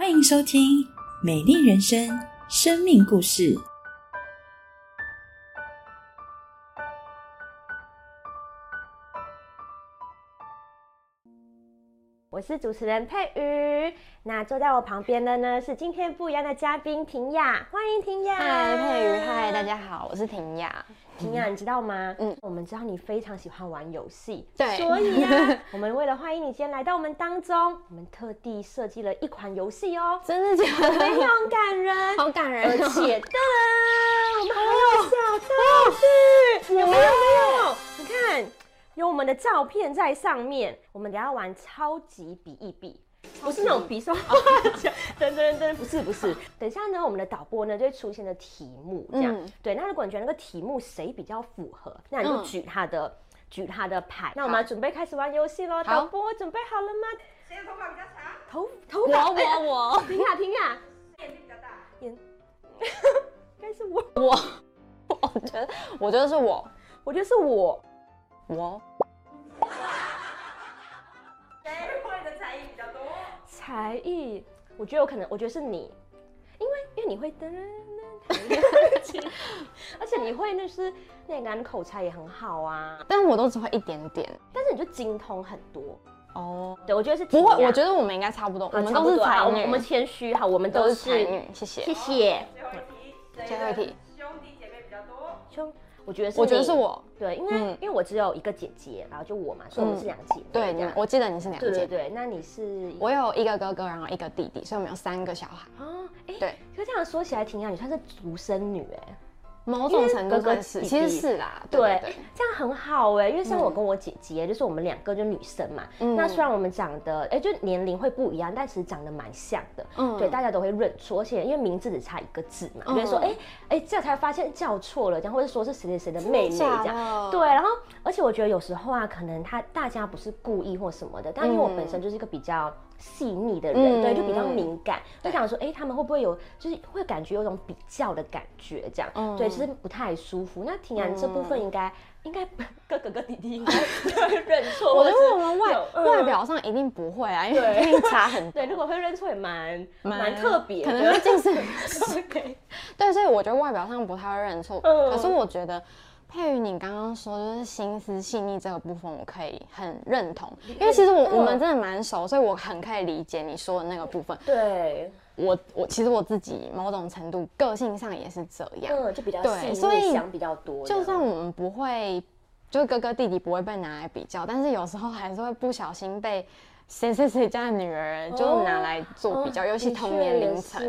欢迎收听《美丽人生》生命故事。我是主持人佩瑜，那坐在我旁边的呢是今天不一样的嘉宾婷雅，欢迎婷雅。嗨，佩瑜，嗨，大家好，我是婷雅。婷雅，你知道吗？嗯，我们知道你非常喜欢玩游戏，对，所以呀，我们为了欢迎你今天来到我们当中，我们特地设计了一款游戏哦，真的假的？非常感人，好感人，而且，噔，我们还有小道具，有没有？没有？你看，有我们的照片在上面，我们等下玩超级比一比。不是那种比手画脚，噔噔噔，不是不是。等一下呢，我们的导播呢就会出现的题目，这样对。那如果你觉得那个题目谁比较符合，那你就举他的举他的牌。那我们准备开始玩游戏喽。导播准备好了吗？谁的头发比较长？头头发我我我。停啊停呀。眼睛比较大。眼，应该是我我。我觉得我觉得是我，我觉得是我我。才艺，我觉得有可能，我觉得是你，因为因为你会噔噔噔，而且你会那是那个口才也很好啊，但我都只会一点点，但是你就精通很多。哦。对，我觉得是不会，我觉得我们应该差不多，我们都是才女，我们谦虚哈，我们都是才女，谢谢。谢谢。最后一题，最后一题，兄弟姐妹比较多，兄。我觉得是，我觉得是我，对，因为因为我只有一个姐姐，然后就我嘛，所以我们是两姐妹。对，我记得你是两姐。对对对，那你是？我有一个哥哥，然后一个弟弟，所以我们有三个小孩。哦，哎，对，就这样说起来，挺好，你算是独生女哎。某种程度算是，其实是啦，对，这样很好哎，因为像我跟我姐姐，就是我们两个就女生嘛，那虽然我们长得哎，就年龄会不一样，但其实长得蛮像的，嗯，对，大家都会认错，而且因为名字只差一个字嘛，就会说哎哎，这才发现叫错了，这样或者说是谁谁谁的妹妹这样，对，然后而且我觉得有时候啊，可能他大家不是故意或什么的，但因为我本身就是一个比较。细腻的人，对，就比较敏感，就想说，哎，他们会不会有，就是会感觉有种比较的感觉，这样，对，其实不太舒服。那婷然这部分应该，应该哥哥哥弟弟应该 认错。我觉得我们外外表上一定不会啊，因为差很。对，如果会认错也蛮蛮特别，可能会近视。对，所以我觉得外表上不太会认错，可是我觉得。佩瑜，你刚刚说就是心思细腻这个部分，我可以很认同，因为其实我我们真的蛮熟，所以我很可以理解你说的那个部分。对，我我其实我自己某种程度个性上也是这样，嗯，就比较对，所以，想比较多。就算我们不会，就是哥哥弟弟不会被拿来比较，但是有时候还是会不小心被。谁谁谁家的女儿就拿来做比较，尤其同年龄层，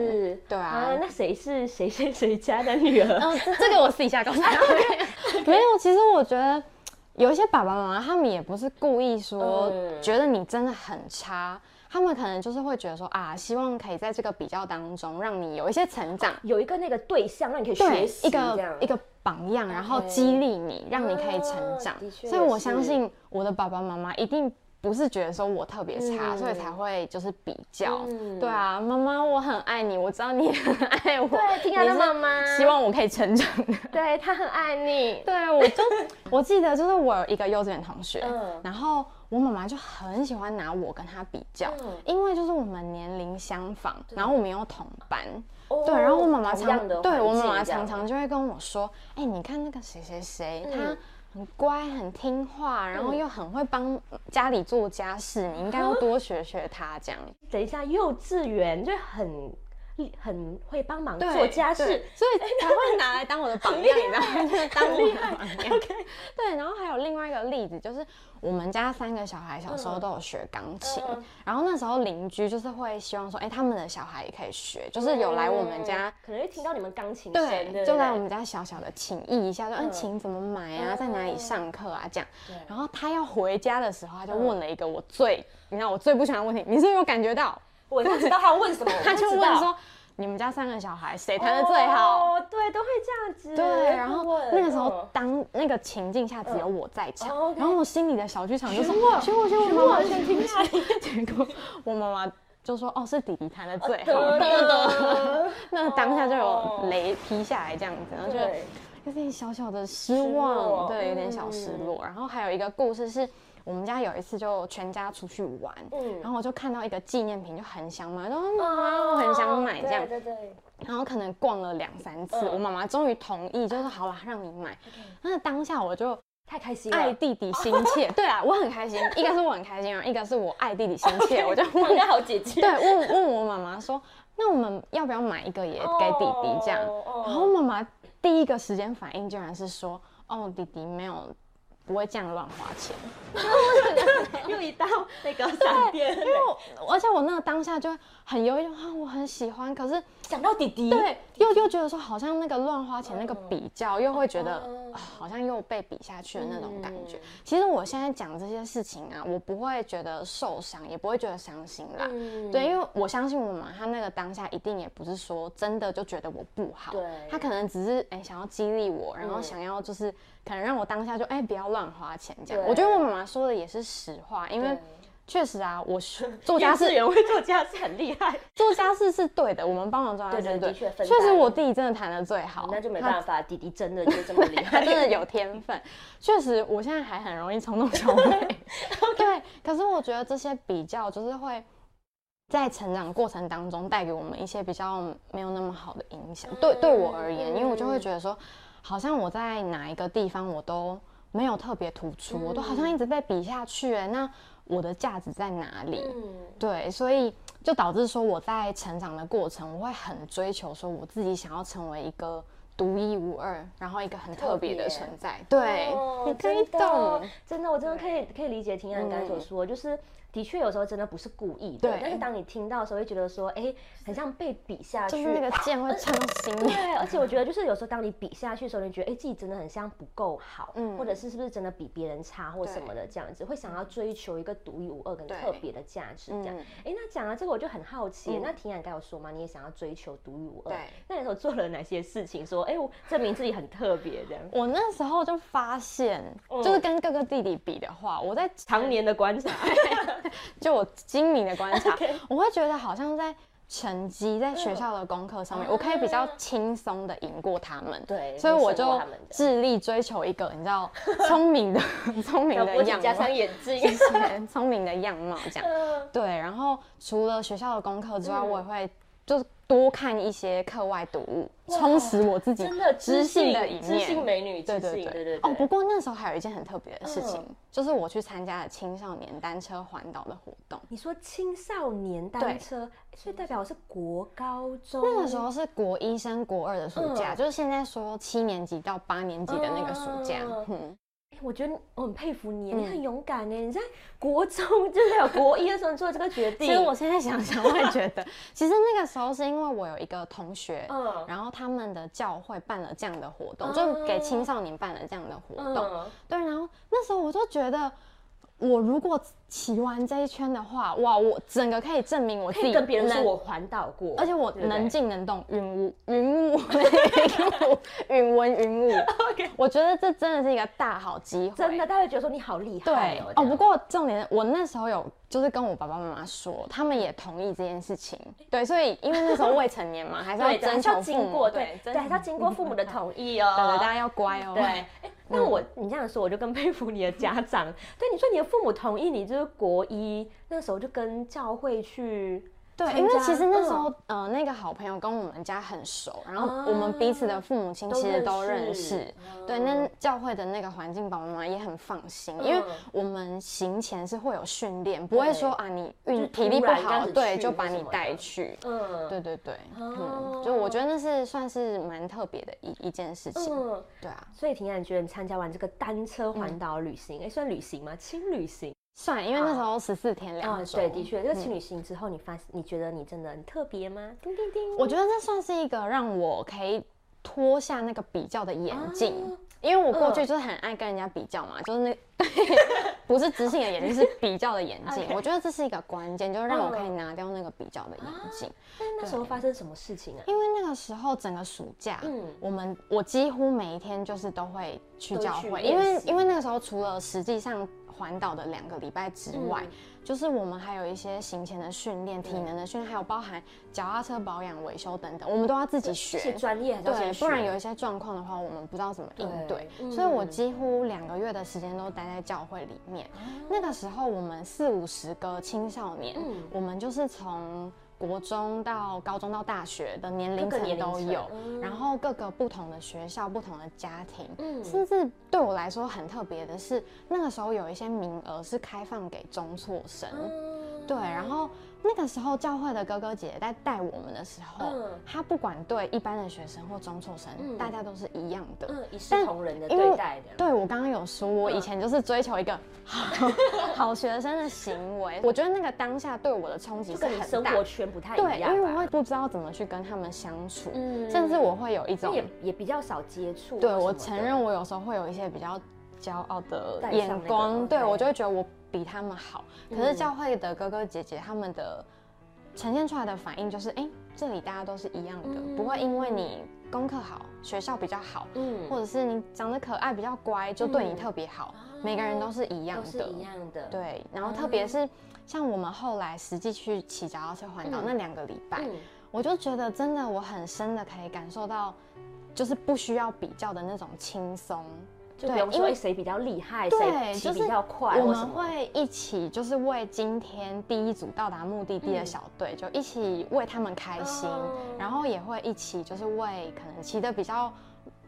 对啊。那谁是谁谁谁家的女儿？哦，这个我私底下告诉你。没有，其实我觉得有一些爸爸妈妈，他们也不是故意说觉得你真的很差，他们可能就是会觉得说啊，希望可以在这个比较当中让你有一些成长，有一个那个对象让你可以学习，一个一个榜样，然后激励你，让你可以成长。所以我相信我的爸爸妈妈一定。不是觉得说我特别差，所以才会就是比较。对啊，妈妈，我很爱你，我知道你很爱我。对，听他的妈妈，希望我可以成长。对他很爱你。对，我就我记得就是我有一个幼稚园同学，然后我妈妈就很喜欢拿我跟他比较，因为就是我们年龄相仿，然后我们又同班。对，然后我妈妈常对我妈妈常常就会跟我说，哎，你看那个谁谁谁，他。很乖，很听话，然后又很会帮家里做家事，你应该要多学学他这样。等一下，幼稚园就很。很会帮忙做家事，所以才会拿来当我的榜样，你知道吗？当我的榜样。对，然后还有另外一个例子，就是我们家三个小孩小时候都有学钢琴，然后那时候邻居就是会希望说，哎，他们的小孩也可以学，就是有来我们家，可能会听到你们钢琴声，对就来我们家小小的请意一下，说，嗯，琴怎么买啊，在哪里上课啊，这样。然后他要回家的时候，他就问了一个我最，你知道我最不喜欢的问题，你是不是有感觉到？我不知道他问什么，他就问说。你们家三个小孩谁弹的最好？哦，对，都会这样子。对，然后那个时候当那个情境下只有我在场，然后我心里的小剧场就是我，选我，选我，妈妈选听哪里？结果我妈妈就说：“哦，是弟弟弹的最好。” 那当下就有雷劈下来这样子，然后就有点小小的失望，对，有点小失落。然后还有一个故事是。我们家有一次就全家出去玩，嗯。然后我就看到一个纪念品就很想买，然后妈妈我很想买这样，对对。对，然后可能逛了两三次，嗯。我妈妈终于同意，就说好啦，让你买。那当下我就太开心了，爱弟弟心切，对啊，我很开心，一个是我很开心啊，一个是我爱弟弟心切，我就 问应该好姐姐，对问问我妈妈说，那我们要不要买一个也给弟弟这样？哦然后妈妈第一个时间反应竟然是说，哦，弟弟没有不会这样乱花钱。又一道那个闪电，因为我而且我那个当下就很犹豫，啊，我很喜欢，可是想到弟弟，对，又又觉得说好像那个乱花钱那个比较，又会觉得、好像又被比下去的那种感觉。嗯。其实我现在讲这些事情啊，我不会觉得受伤，也不会觉得伤心啦。嗯。对，因为我相信我妈，她那个当下一定也不是说真的就觉得我不好，对。她可能只是哎、想要激励我，然后嗯。想要就是可能让我当下就哎、不要乱花钱这样。我觉得我妈妈说的也是实话，因为对确实啊，我是做家事幼稚园会做家事很厉害，做家事是对的，我们帮忙做家事的确分确实我弟弟真的弹的最好，那就没他办法，弟弟真的就这么厉害，他真的有天分。确实，我现在还很容易冲动消费。对，可是我觉得这些比较就是会在成长过程当中带给我们一些比较没有那么好的影响。对，对我而言，因为我就会觉得说，好像我在哪一个地方我都没有特别突出，我都好像一直被比下去、哎，那我的价值在哪里？嗯，对，所以就导致说我在成长的过程，我会很追求说我自己想要成为一个独一无二，然后一个很特别的存在。对，哦 你可以懂。真的，我真的可以可以理解婷安刚才所说，就是的确有时候真的不是故意的，对但是当你听到的时候，会觉得说，哎，很像被比下去，就是那个剑会穿心里。对，而且我觉得就是有时候当你比下去的时候，你觉得哎、自己真的很像不够好，嗯或者是是不是真的比别人差或什么的这样子，会想要追求一个独一无二跟特别的价值这样。嗯哎、那讲到这个我就很好奇，嗯那婷然刚有说嘛，你也想要追求独一无二，对那你有做了哪些事情说，哎、我证明自己很特别这样？我那时候就发现，嗯就是跟哥哥弟弟比的话，我在常年的观察，就我精明的观察，我会觉得好像在成绩在学校的功课上面，我可以比较轻松的赢过他们。对所以我就致力追求一个你知道 聪明的聪明的样子加上，眼镜，聪明的样貌这样。嗯。对，然后除了学校的功课之外，嗯。我也会就是多看一些课外读物，充实我自己真的知性的一面。知性面。美女，对对对哦，不过那时候还有一件很特别的事情，嗯。就是我去参加了青少年单车环岛的活动。你说青少年单车，所以代表是国高中？那个时候是国一升国二的暑假，嗯。就是现在说七年级到八年级的那个暑假。嗯我觉得我很佩服你，嗯你很勇敢呢。你在国中 就是有国一的时候做了这个决定，其实我现在想想，我也觉得，其实那个时候是因为我有一个同学，嗯然后他们的教会办了这样的活动，哦就给青少年办了这样的活动。嗯对，然后那时候我就觉得，我如果骑完这一圈的话，哇，我整个可以证明我自己可以跟别人说我环岛过，而且我能静能动，云雾 云雾 云雾云文云雾。我觉得这真的是一个大好机会，真的，大家会觉得说你好厉害哦。对哦。不过重点我那时候有就是跟我爸爸妈妈说，他们也同意这件事情。对，所以因为那时候未成年嘛，还是，要征求父母经过，对对，还是要经过父母的同意哦。对对，大家要乖哦。对，哎，那我你这样说，我就更佩服你的家长。对，你说你的父母同意你就是国一那时候就跟教会去对，因为其实那时候嗯，呃，那个好朋友跟我们家很熟，然后啊我们彼此的父母亲其实都认识识。对，嗯那教会的那个环境，爸爸妈妈也很放心，因为嗯我们行前是会有训练，不会说啊你运体力不好，对，就把你带去。嗯对对对，哦嗯，就我觉得那是算是蛮特别的一一件事情。嗯。对啊，所以，婷雅，你觉得你参加完这个单车环岛旅行，哎、算旅行吗？轻旅行算，因为那时候十四天啊两周，对，的确，这个嗯轻旅行之后，你发，你觉得你真的很特别吗？叮叮叮，我觉得这算是一个让我可以脱下那个比较的眼镜，啊因为我过去嗯就是很爱跟人家比较嘛，就是那 不是直性的眼镜，是比较的眼镜。我觉得这是一个关键，就是让我可以拿掉那个比较的眼镜。但那时候发生什么事情啊？因为那个时候整个暑假，嗯我们我几乎每一天就是都会去教会，因为因为那个时候除了实际上环岛的两个礼拜之外，嗯。就是我们还有一些行前的训练、体能的训练，还有包含脚踏车保养、维修等等，我们都要自己学。是专业对，不然有一些状况的话，我们不知道怎么应对。对。所以我嗯几乎两个月的时间都待在教会里面。那个时候我们四五十个青少年，嗯。我们就是从国中到高中到大学的年龄层都有，嗯。然后各个不同的学校、不同的家庭，嗯。甚至对我来说很特别的是，那个时候有一些名额是开放给中辍生。嗯。对，然后那个时候教会的哥哥姐姐在带我们的时候，嗯他不管对一般的学生或中辍生，嗯大家都是一样的。嗯，一视同仁的对待的。对我刚刚有说，我以嗯前就是追求一个好 好学生的行为，我觉得那个当下对我的冲击是很大。生活圈不太对，一样吧因为我会不知道怎么去跟他们相处，嗯甚至我会有一种也也比较少接触啊。对我承认，我有时候会有一些比较骄傲的眼那个光，对我就会觉得我比他们好。可是嗯教会的哥哥姐姐他们的呈现出来的反应就是，哎、这里大家都是一样的，嗯不会因为你功课好，学校比较好，嗯或者是你长得可爱比较乖，就对你嗯特别好。每个人都是一样都是的，一样的。对。然后特别是像我们后来实际去骑脚踏车环岛嗯那两个礼拜，嗯，我就觉得真的我很深的可以感受到，就是不需要比较的那种轻松。就不用说对因为哎谁比较厉害，谁骑就是比较快我。们会一起就是为今天第一组到达目的地的小队，就一起为他们开心，哦然后也会一起就是为可能骑的比较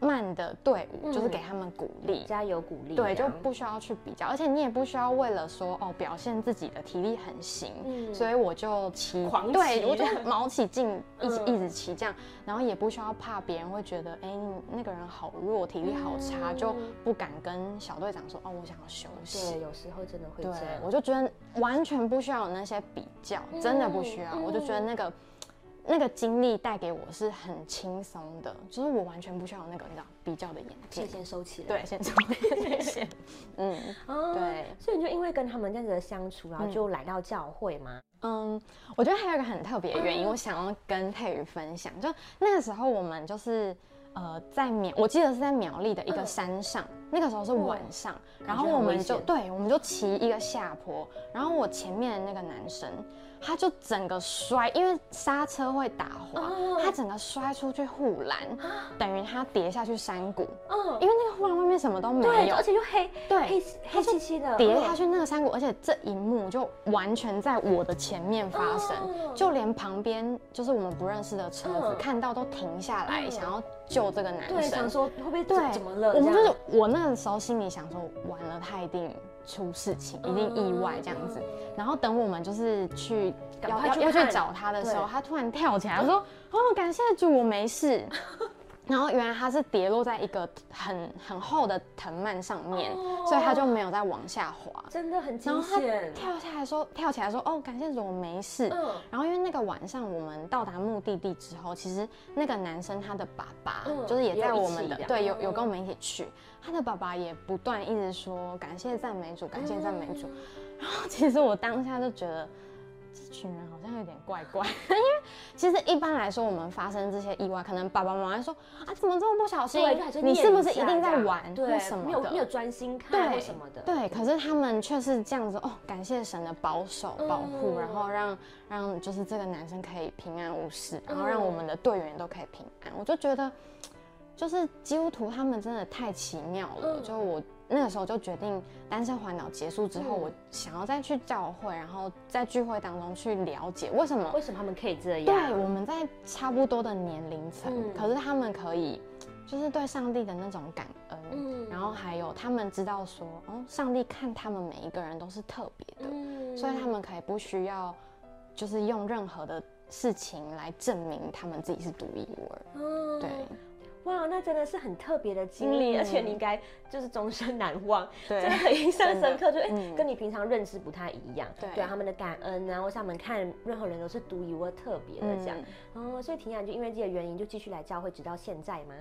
慢的队伍，就是嗯给他们鼓励。加油鼓励，对，就不需要去比较，而且你也不需要为了说哦表现自己的体力很行，嗯所以我就骑，狂骑对我就 毛起劲，一直嗯一直骑这样，然后也不需要怕别人会觉得，哎、你那个人好弱，体力好差，嗯就不敢跟小队长说，哦，我想要休息。对，有时候真的会对这样，。我就觉得完全不需要有那些比较，真的不需要。嗯我就觉得那个那个经历带给我是很轻松的，就是我完全不需要那个你知道比较的眼镜先。先收起来。对，先收起来。嗯哦，对所以你就因为跟他们这样子的相处，然后就来到教会吗？嗯，我觉得还有一个很特别的原因，我想要跟佩瑜分享。就那个时候，我们就是呃在苗，我记得是在苗栗的一个山上，那个时候是晚上，然后我们就对，我们就骑一个下坡，然后我前面的那个男生。他就整个摔，因为刹车会打滑，哦他整个摔出去护栏，等于他跌下去山谷，嗯，因为那个护栏外面什么都没对，有而，且又黑，对黑黑漆漆的，嗯跌下去那个山谷，而且这一幕就完全在我的前面发生，哦就连旁边就是我们不认识的车子、嗯看到都停下来，嗯想要救这个男生对，想生。说会不会对怎怎么了？我们就是我那个时候心里想说，完了，他一定出事情，一定意外这样子。然后等我们就是去赶要要去找他的时候，他突然跳起来他说：“哦，感谢主，我没事。” 然后原来他是跌落在一个很很厚的藤蔓上面，哦所以他就没有再往下滑。真的很然惊后他险。跳下来说，跳起来说：“哦，感谢主，我没事。嗯然后因为那个晚上我们到达目的地之后，其实那个男生他的爸爸、嗯就是也在我们的对有嗯有跟我们一起去，他的爸爸也不断一直说感谢赞美主，感谢赞美主。然后其实我当下就觉得。这群人好像有点怪怪，因为其实一般来说，我们发生这些意外，可能爸爸妈妈说啊，怎么这么不小心？你是不是一定在玩对或什么的？没有没有专心看对或什么的。对，可是他们却是这样子哦，感谢神的保守、保护，嗯然后让让就是这个男生可以平安无事，然后让我们的队员都可以平安。我就觉得，就是基督徒他们真的太奇妙了。嗯就我那个时候就决定，单身环岛结束之后，嗯我想要再去教会，然后在聚会当中去了解为什么为什么他们可以这样？对，我们在差不多的年龄层，嗯可是他们可以，就是对上帝的那种感恩，嗯然后还有他们知道说，哦，上帝看他们每一个人都是特别的，嗯所以他们可以不需要，就是用任何的事情来证明他们自己是独一无二。嗯对，哇，那真的是很特别的经历，嗯。而且你应该就是终身难忘，对真的很印象深刻，就哎、嗯。跟你平常认知不太一样，对啊，他们的感恩啊，或是他们看任何人都是独一无二、特别的这样，哦，所以婷雅就因为这些原因就继续来教会，直到现在吗？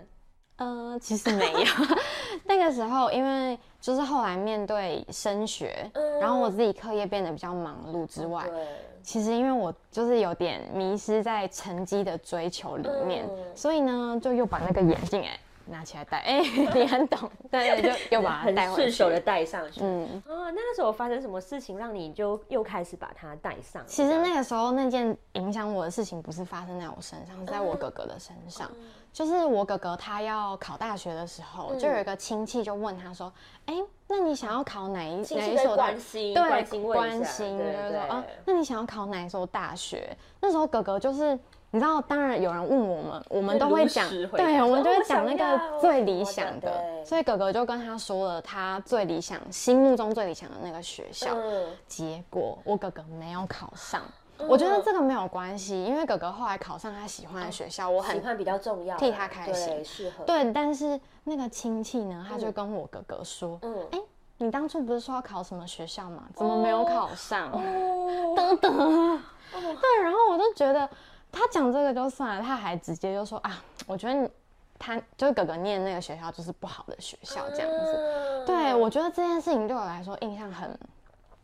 呃，其实没有，那个时候因为就是后来面对升学，嗯。然后我自己课业变得比较忙碌之外，对，其实因为我就是有点迷失在成绩的追求里面，嗯所以呢，就又把那个眼镜哎拿起来戴，哎，你很懂，对对，就又把它很带回去。顺手的戴上去。嗯，哦，那那时候发生什么事情让你就又开始把它戴上？其实那个时候那件影响我的事情不是发生在我身上，是在我哥哥的身上。就是我哥哥他要考大学的时候，就有一个亲戚就问他说：“哎、那你想要考哪一哪一所大关心对，关心对就是说，对。啊，那你想要考哪一所大学？那时候哥哥就是，你知道，当然有人问我们，我们都会讲，对，我们就会讲那个最理想的，对。所以哥哥就跟他说了他最理想、心目中最理想的那个学校，嗯。结果我哥哥没有考上。我觉得这个没有关系，因为哥哥后来考上他喜欢的学校，我很喜欢比较重要，替他开心对，适合。对，但是那个亲戚呢，他就跟我哥哥说：“嗯。哎、你当初不是说要考什么学校吗？怎么没有考上？”哦，等等，对，然后我就觉得他讲这个就算了，他还直接就说啊，我觉得他就是哥哥念那个学校就是不好的学校这样子。嗯。对，我觉得这件事情对我来说印象很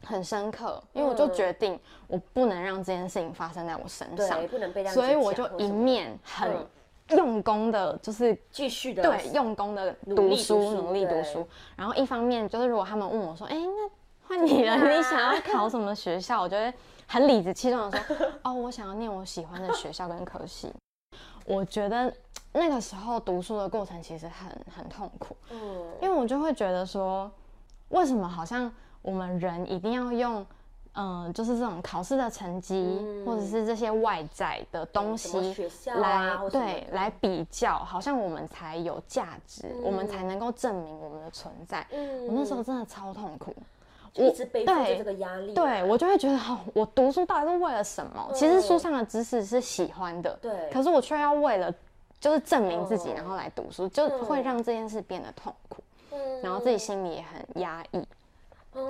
很深刻，因为我就嗯决定我不能让这件事情发生在我身上对，，不能被所以我就一面很嗯用功的，就是继续的对，用功的读读书，努力读对书。然后一方面就是，如果他们问我说：“哎、那换你了，你想要考什么学校？”我觉得很理直气壮的说：“哦，我想要念我喜欢的学校跟科系。”我觉得那个时候读书的过程其实很很痛苦，嗯因为我就会觉得说，为什么好像我们人一定要用。嗯，就是这种考试的成绩，或者是这些外在的东西来对来比较，好像我们才有价值，我们才能够证明我们的存在。嗯。我那时候真的超痛苦，就一直背负着对这个压力啊，对我就会觉得，哦，我读书到底是为了什么？其实书上的知识是喜欢的，对。可是我却要为了就是证明自己，嗯。然后来读书，就会让这件事变得痛苦，嗯。然后自己心里也很压抑。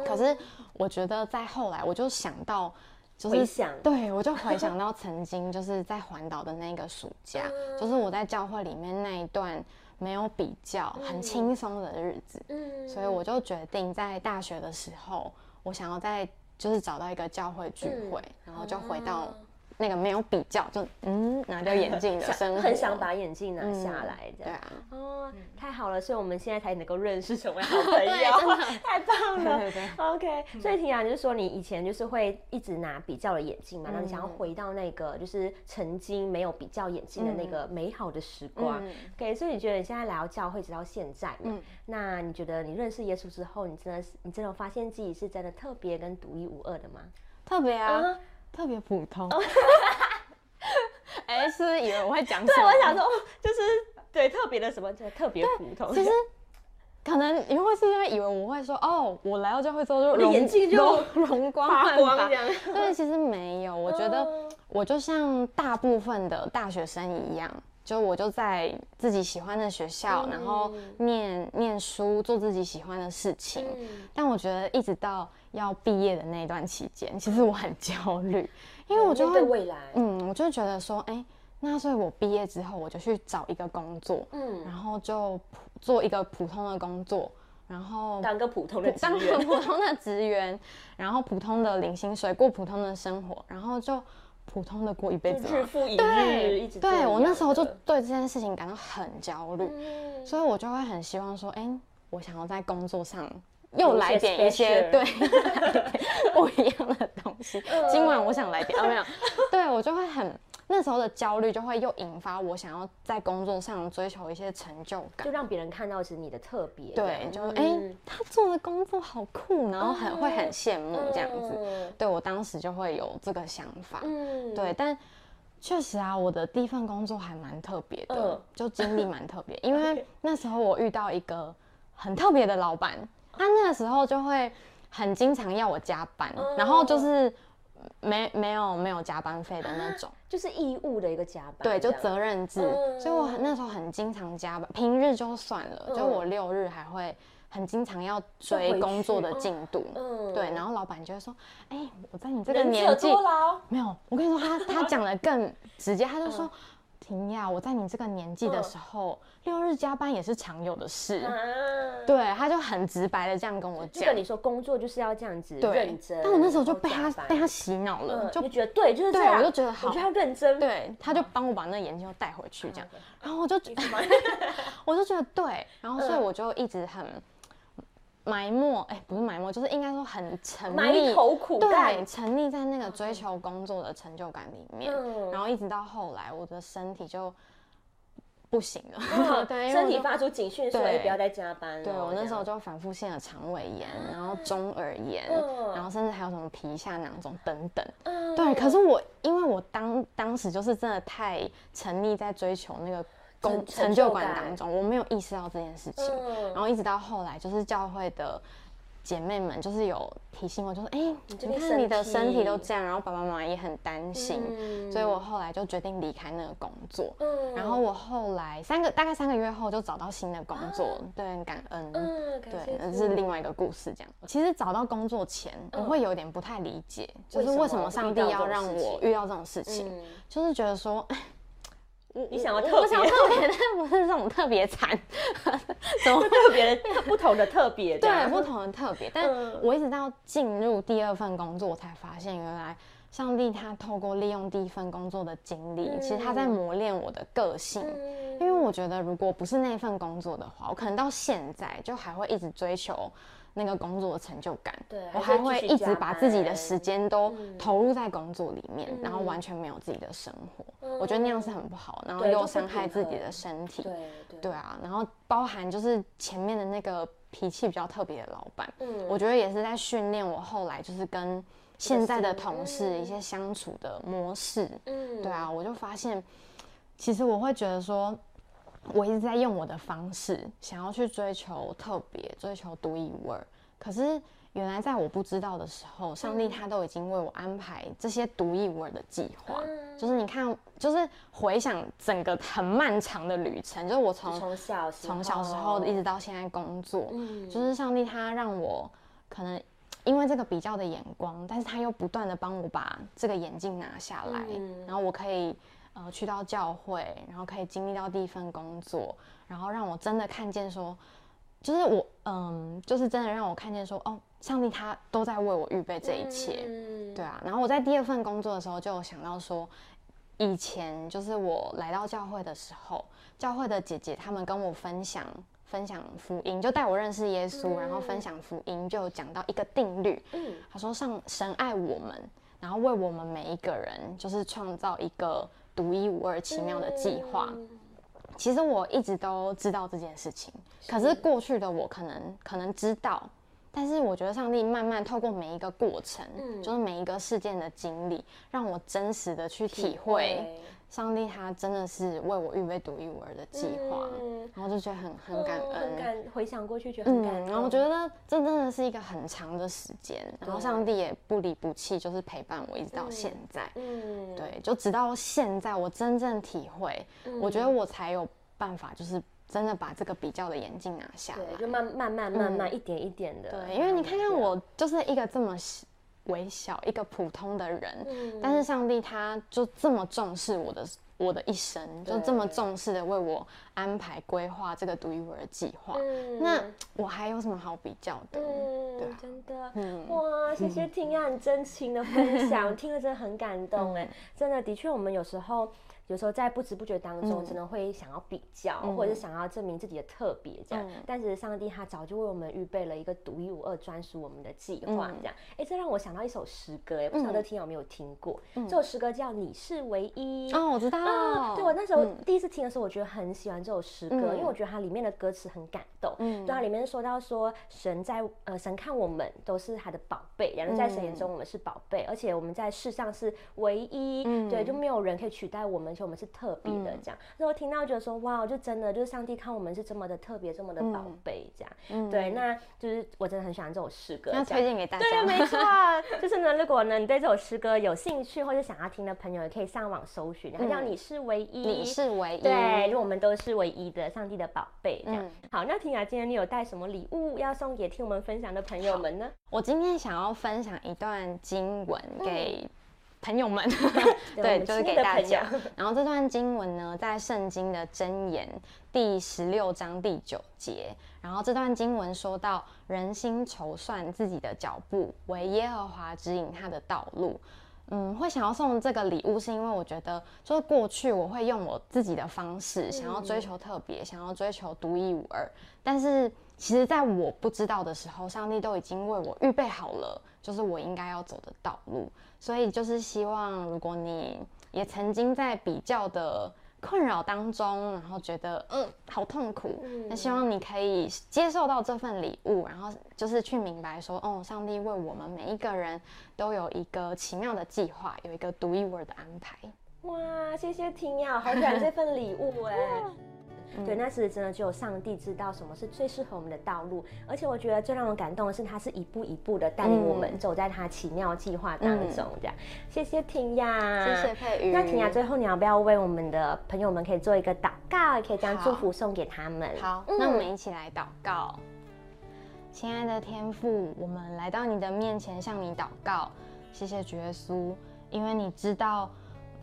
可是我觉得在后来，我就想到，就是想。对我就回想到 曾经就是在环岛的那个暑假，嗯。就是我在教会里面那一段没有比较、很轻松的日子，嗯。所以我就决定在大学的时候，我想要在就是找到一个教会聚会，然后就回到那个没有比较，就嗯拿掉眼镜的生活，很想把眼镜拿嗯下来，这样。对啊，哦，太好了，所以我们现在才能够认识成为好朋友，太棒了。对对对。OK，所以婷雅就是说你以前就是会一直拿比较的眼镜嘛，然后你想要嗯回到那个就是曾经没有比较眼镜的那个美好的时光。嗯。OK，所以你觉得你现在来到教会直到现在嘛，嗯。那你觉得你认识耶稣之后，你真的是你真的有发现自己是真的特别跟独一无二的吗？特别啊，啊特别普通。哎、是不是以为我会讲什对，我想说，就是对特别的什么，就特别普通。其实可能你会是因为以为我会说哦，我来到教会之后就眼睛就容 容光发焕发光这样。对，其实没有，我觉得嗯我就像大部分的大学生一样，就我就在自己喜欢的学校，然后念念书，做自己喜欢的事情。嗯但我觉得一直到要毕业的那段期间，其实我很焦虑，因为我就会未来，嗯，我就觉得说，哎、那所以我毕业之后，我就去找一个工作，嗯然后就普做一个普通的工作，然后当个普通的职当个，普通的职员，然后普通的领薪水，过普通的生活，然后就普通的过一辈子。日复一日，对一直对，我那时候就对这件事情感到很焦虑，嗯。所以我就会很希望说，哎、我想要在工作上又来点一些对 不一样的东西。嗯。今晚我想来点，啊没有，对我就会很那时候的焦虑就会又引发我想要在工作上追求一些成就感。就。让别人看到是你的特别，对，就嗯哎、他做的工作好酷，然后很、会很羡慕这样子。嗯。对我当时就会有这个想法。嗯。对，但确实啊，我的第一份工作还蛮特别的，嗯。就经历蛮特别，因为那时候我遇到一个很特别的老板，他那个时候就会很经常要我加班，然后就是没没有没有加班费的那种，就是义务的一个加班，对，就责任制，嗯。所以我很那时候很经常加班，平日就算了，就嗯。我六日还会很经常要追工作的进度，嗯。对，然后老板就会说，哎、我在你这个年纪，没有，我跟你说，他他讲的更直接，他就说。婷呀，我在你这个年纪的时候，六日加班也是常有的事。啊。对，他就很直白的这样跟我讲就跟。你说工作就是要这样子认真，但我那时候就被他被他洗脑了，嗯，就就觉得对，就是这对样，我就觉得好要认真，对，他就帮我把那个眼镜又带回去，这样，嗯。然后我就 我就觉得对，然后所以嗯。我就一直很埋没，哎，不是埋没，就是应该说很沉埋，头苦对，干，沉溺在那个追求工作的成就感里面，嗯然后一直到后来，我的身体就不行了，身体发出警讯说，不要再加班了。对我那时候就反复性的肠胃炎，然后中耳炎，嗯然后甚至还有什么皮下囊肿等等。嗯对，可是我因为我当当时就是真的太沉溺在追求那个工成成就感感当中，我没有意识到这件事情。嗯然后一直到后来，就是教会的姐妹们就是有提醒我，就说：“哎、你看你的身体都这样。”然后爸爸妈妈也很担心，嗯所以我后来就决定离开那个工作。嗯然后我后来三个大概三个月后就找到新的工作，对，很感恩。对，那是另外一个故事。这样，其实找到工作前，我会有点不太理解，就是嗯为什么上帝要让我遇到这种事情，嗯就是觉得说，你想要特别我想要特别，但不是这种特别惨，什么会特别的不同的特别，这对不同的特别？但嗯我一直到进入第二份工作，我才发现原来。上帝他透过利用第一份工作的经历，其实他在磨练我的个性。嗯因为我觉得，如果不是那份工作的话，我可能到现在就还会一直追求那个工作的成就感。对我还会一直把自己的班时间都嗯投入在工作里面，然后嗯完全没有自己的生活。我觉得那样是很不好，然后又伤害自己的身体。对对对啊，然后包含就是前面的那个脾气比较特别的老板，嗯我觉得也是在训练我后来就是跟现在的同事一些相处的模式。嗯对啊，我就发现，其实我会觉得说，我一直在用我的方式，想要去追求特别，追求独一无二。可是原来在我不知道的时候，上帝他都已经为我安排这些独一无二的计划。嗯就是你看，就是回想整个很漫长的旅程，就是我从从小时从小时候一直到现在工作，嗯就是上帝他让我可能因为这个比较的眼光，但是他又不断的帮我把这个眼镜拿下来，嗯然后我可以呃去到教会，然后可以经历到第一份工作，然后让我真的看见说，就是我嗯，就是真的让我看见说，哦，上帝他都在为我预备这一切，嗯。对啊，然后我在第二份工作的时候就有想到说，以前就是我来到教会的时候，教会的姐姐她们跟我分享分享福音，就带我认识耶稣，然后分享福音，就讲到一个定律，嗯他说上神爱我们，然后为我们每一个人就是创造一个独一无二奇妙的计划。嗯。其实我一直都知道这件事情，可是过去的我可能可能知道，但是我觉得上帝慢慢透过每一个过程，嗯。就是每一个事件的经历，让我真实的去体会上帝他真的是为我预备独一无二的计划，嗯。然后就觉得很很感嗯恩。很感回想过去觉得很感嗯，然后我觉得这真的是一个很长的时间，然后上帝也不离不弃，就是陪伴我一直到现在。嗯。对，就直到现在，我真正体会，我觉得我才有办法，就是真的把这个比较的眼镜拿下对，来。就慢慢慢慢慢一点一点的，对，因为你看看我就是一个这么小微小、一个普通的人，嗯。但是上帝他就这么重视我的我的一生，就这么重视的为我安排规划这个独一无二的计划。嗯。那我还有什么好比较的？嗯对啊，真的，嗯。哇，谢谢听啊，很真情的分享，听了真的很感动哎，真的，的确，我们有时候。有时候在不知不觉当中，嗯真的会想要比较，嗯或者是想要证明自己的特别这样。嗯但是上帝他早就为我们预备了一个独一无二、专属我们的计划嗯这样。哎、这让我想到一首诗歌，哎，不晓得听有没有听过？嗯这首诗歌叫《你是唯一》。哦，我知道。啊，对我那时候嗯第一次听的时候，我觉得很喜欢这首诗歌，嗯因为我觉得它里面的歌词很感动。嗯对，它里面说到说，神在呃，神看我们都是他的宝贝，然后在神眼中我们是宝贝，而且我们在世上是唯一，嗯对，就没有人可以取代我们，而且我们是特别的这样。然后听到觉得说，哇，就真的就是上帝看我们是这么的特别，这么的宝贝这样。嗯对，那就是我真的很喜欢这首诗歌，要推荐给大家。对，没 错，就是呢，如果呢你对这首诗歌有兴趣或者想要听的朋友，也可以上网搜寻，它叫嗯你是唯一，你是唯一。对，就我们都是唯一的，上帝的宝贝这样。嗯好，那婷雅，今天你有带什么礼物要送给听我们分享的朋友们呢？我今天想要分享一段经文给朋友们，对，就是给大家。然后这段经文呢，在圣经的箴言第十六章第九节。然后这段经文说到，人心筹算自己的脚步，为耶和华指引他的道路。嗯，会想要送这个礼物，是因为我觉得，就是过去我会用我自己的方式，想要追求特别，想要追求独一无二。但是，其实在我不知道的时候，上帝都已经为我预备好了，就是我应该要走的道路。所以，就是希望，如果你也曾经在比较的。困扰当中，然后觉得嗯好痛苦，那希望你可以接受到这份礼物，然后就是去明白说，哦，上帝为我们每一个人都有一个奇妙的计划，有一个独一无二的安排。哇，谢谢婷雅，好感这份礼物哎。对，那是真的，只有上帝知道什么是最适合我们的道路。而且我觉得最让我感动的是，他是一步一步的带领我们走在他奇妙计划当中。这样，谢谢婷雅，谢谢佩瑜。那婷雅，最后你要不要为我们的朋友们可以做一个祷告，也可以将祝福送给他们？好，那我们一起来祷告。亲爱的天父，我们来到你的面前向你祷告，谢谢主耶稣，因为你知道。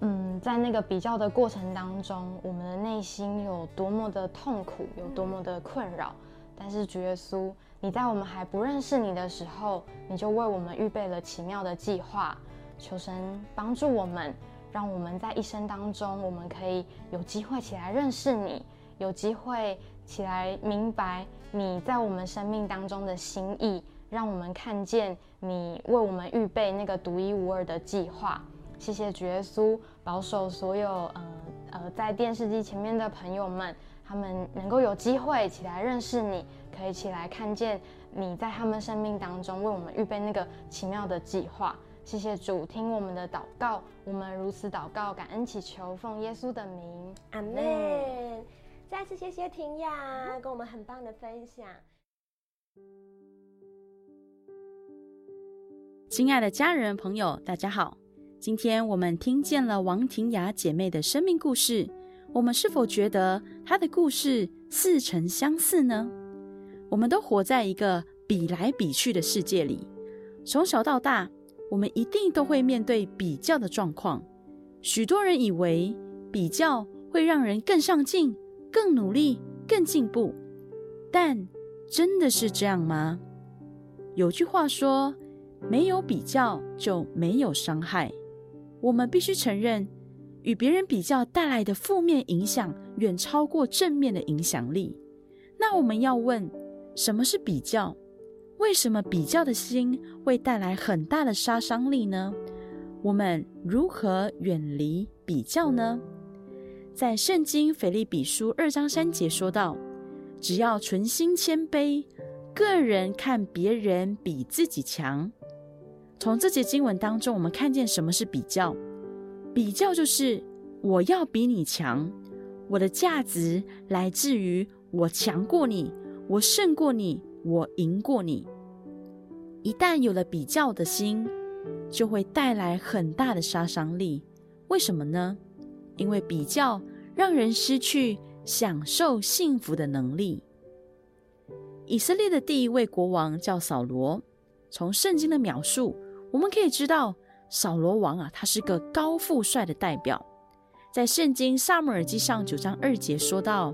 嗯，在那个比较的过程当中，我们的内心有多么的痛苦，有多么的困扰。但是主耶稣，你在我们还不认识你的时候，你就为我们预备了奇妙的计划。求神帮助我们，让我们在一生当中，我们可以有机会起来认识你，有机会起来明白你在我们生命当中的心意，让我们看见你为我们预备那个独一无二的计划。谢谢主耶稣保守所有呃呃在电视机前面的朋友们，他们能够有机会起来认识你，可以起来看见你在他们生命当中为我们预备那个奇妙的计划。谢谢主，听我们的祷告，我们如此祷告，感恩祈求，奉耶稣的名，阿门。再次谢谢婷雅跟我们很棒的分享。亲爱的家人朋友，大家好。今天我们听见了王婷雅姐妹的生命故事，我们是否觉得她的故事似曾相似呢？我们都活在一个比来比去的世界里，从小到大，我们一定都会面对比较的状况。许多人以为比较会让人更上进、更努力、更进步，但真的是这样吗？有句话说：“没有比较就没有伤害。”我们必须承认，与别人比较带来的负面影响远超过正面的影响力。那我们要问：什么是比较？为什么比较的心会带来很大的杀伤力呢？我们如何远离比较呢？在圣经腓立比书二章三节说道：“只要存心谦卑，个人看别人比自己强。”从这节经文当中，我们看见什么是比较？比较就是我要比你强，我的价值来自于我强过你，我胜过你，我赢过你。一旦有了比较的心，就会带来很大的杀伤力。为什么呢？因为比较让人失去享受幸福的能力。以色列的第一位国王叫扫罗，从圣经的描述。我们可以知道，扫罗王啊，他是个高富帅的代表。在圣经萨姆耳记上九章二节说道，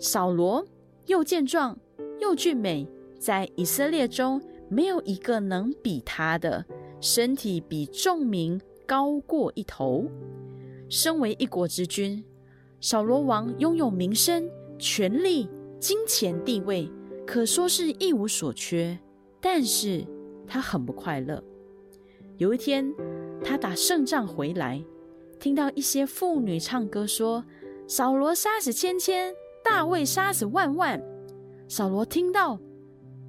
扫罗又健壮又俊美，在以色列中没有一个能比他的，身体比众民高过一头。身为一国之君，扫罗王拥有名声、权力、金钱、地位，可说是一无所缺。但是，他很不快乐。有一天，他打胜仗回来，听到一些妇女唱歌说：“扫罗杀死千千，大卫杀死万万。”扫罗听到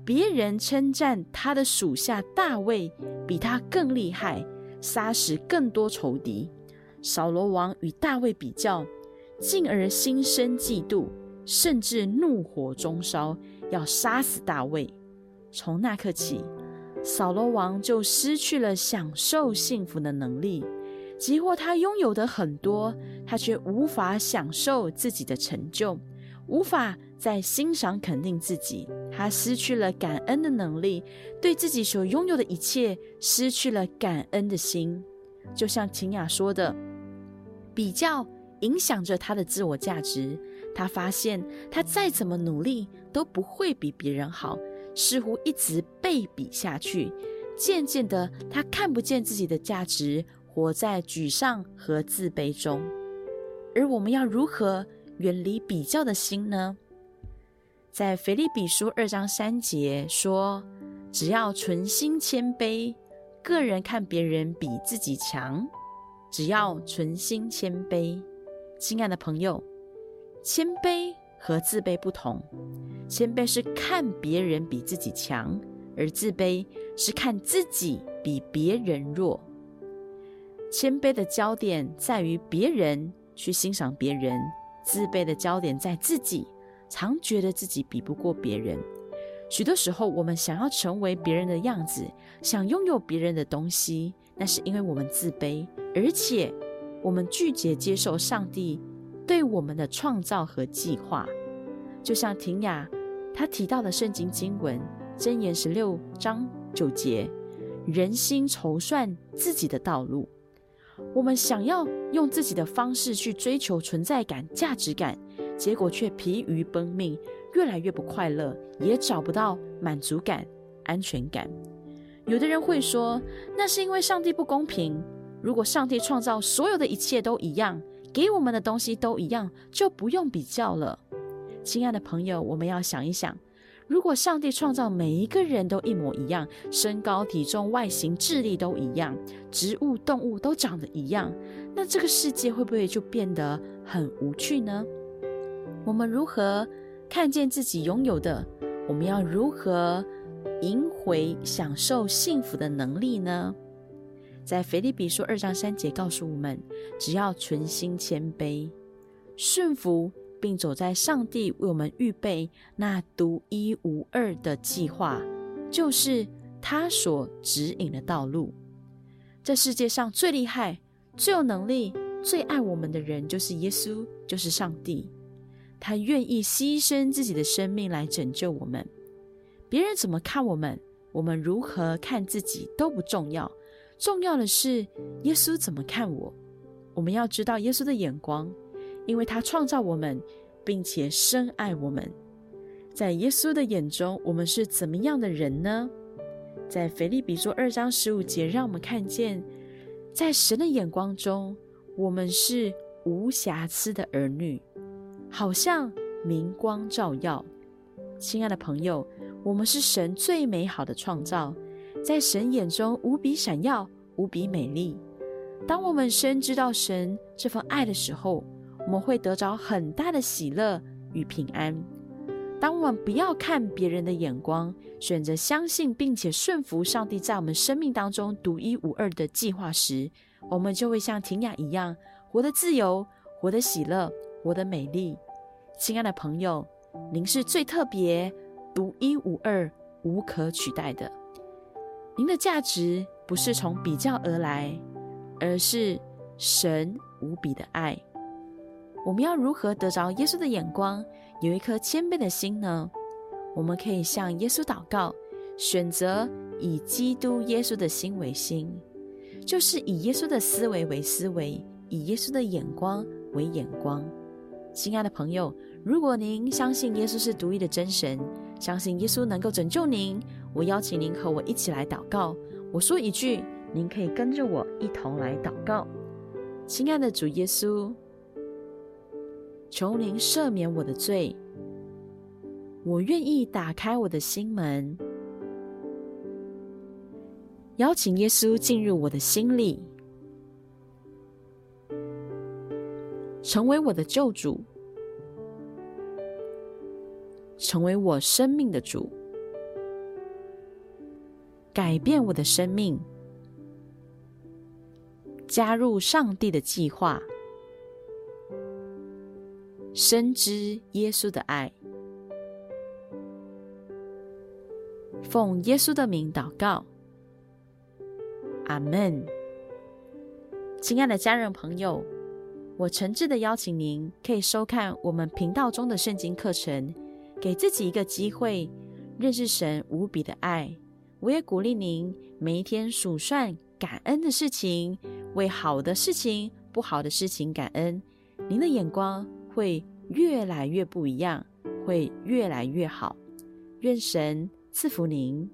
别人称赞他的属下大卫比他更厉害，杀死更多仇敌。扫罗王与大卫比较，进而心生嫉妒，甚至怒火中烧，要杀死大卫。从那刻起。扫罗王就失去了享受幸福的能力，即或他拥有的很多，他却无法享受自己的成就，无法再欣赏肯定自己，他失去了感恩的能力，对自己所拥有的一切失去了感恩的心。就像秦雅说的，比较影响着他的自我价值。他发现他再怎么努力都不会比别人好，似乎一直被比下去。渐渐的，他看不见自己的价值，活在沮丧和自卑中。而我们要如何远离比较的心呢？在腓立比书二章三节说：“只要存心谦卑，个人看别人比自己强。只要存心谦卑，亲爱的朋友，谦卑和自卑不同。谦卑是看别人比自己强，而自卑是看自己比别人弱。谦卑的焦点在于别人。”去欣赏别人，自卑的焦点在自己，常觉得自己比不过别人。许多时候，我们想要成为别人的样子，想拥有别人的东西，那是因为我们自卑，而且我们拒绝接受上帝对我们的创造和计划。就像婷雅他提到的圣经经文《箴言》十六章九节：“人心筹算自己的道路。”我们想要用自己的方式去追求存在感、价值感，结果却疲于奔命，越来越不快乐，也找不到满足感、安全感。有的人会说，那是因为上帝不公平。如果上帝创造所有的一切都一样，给我们的东西都一样，就不用比较了。亲爱的朋友，我们要想一想。如果上帝创造每一个人都一模一样，身高、体重、外形、智力都一样，植物、动物都长得一样，那这个世界会不会就变得很无趣呢？我们如何看见自己拥有的？我们要如何赢回享受幸福的能力呢？在腓立比书二章三节告诉我们：只要存心谦卑，顺服。并走在上帝为我们预备那独一无二的计划，就是他所指引的道路。这世界上最厉害、最有能力、最爱我们的人，就是耶稣，就是上帝。他愿意牺牲自己的生命来拯救我们。别人怎么看我们，我们如何看自己都不重要，重要的是耶稣怎么看我。我们要知道耶稣的眼光。因为他创造我们，并且深爱我们，在耶稣的眼中，我们是怎么样的人呢？在腓立比书二章十五节，让我们看见，在神的眼光中，我们是无瑕疵的儿女，好像明光照耀。亲爱的朋友，我们是神最美好的创造，在神眼中无比闪耀，无比美丽。当我们深知道神这份爱的时候，我们会得着很大的喜乐与平安。当我们不要看别人的眼光，选择相信并且顺服上帝在我们生命当中独一无二的计划时，我们就会像婷雅一样，活得自由，活得喜乐，活得美丽。亲爱的朋友，您是最特别、独一无二、无可取代的。您的价值不是从比较而来，而是神无比的爱。我们要如何得着耶稣的眼光，有一颗谦卑的心呢？我们可以向耶稣祷告，选择以基督耶稣的心为心，就是以耶稣的思维为思维，以耶稣的眼光为眼光。亲爱的朋友，如果您相信耶稣是独一的真神，相信耶稣能够拯救您，我邀请您和我一起来祷告。我说一句，您可以跟着我一同来祷告。亲爱的主耶稣。求您赦免我的罪，我愿意打开我的心门，邀请耶稣进入我的心里，成为我的救主，成为我生命的主，改变我的生命，加入上帝的计划。深知耶稣的爱，奉耶稣的名祷告，阿门。亲爱的家人朋友，我诚挚的邀请您可以收看我们频道中的圣经课程，给自己一个机会认识神无比的爱。我也鼓励您每一天数算感恩的事情，为好的事情、不好的事情感恩。您的眼光会越来越不一样，会越来越好。愿神赐福您。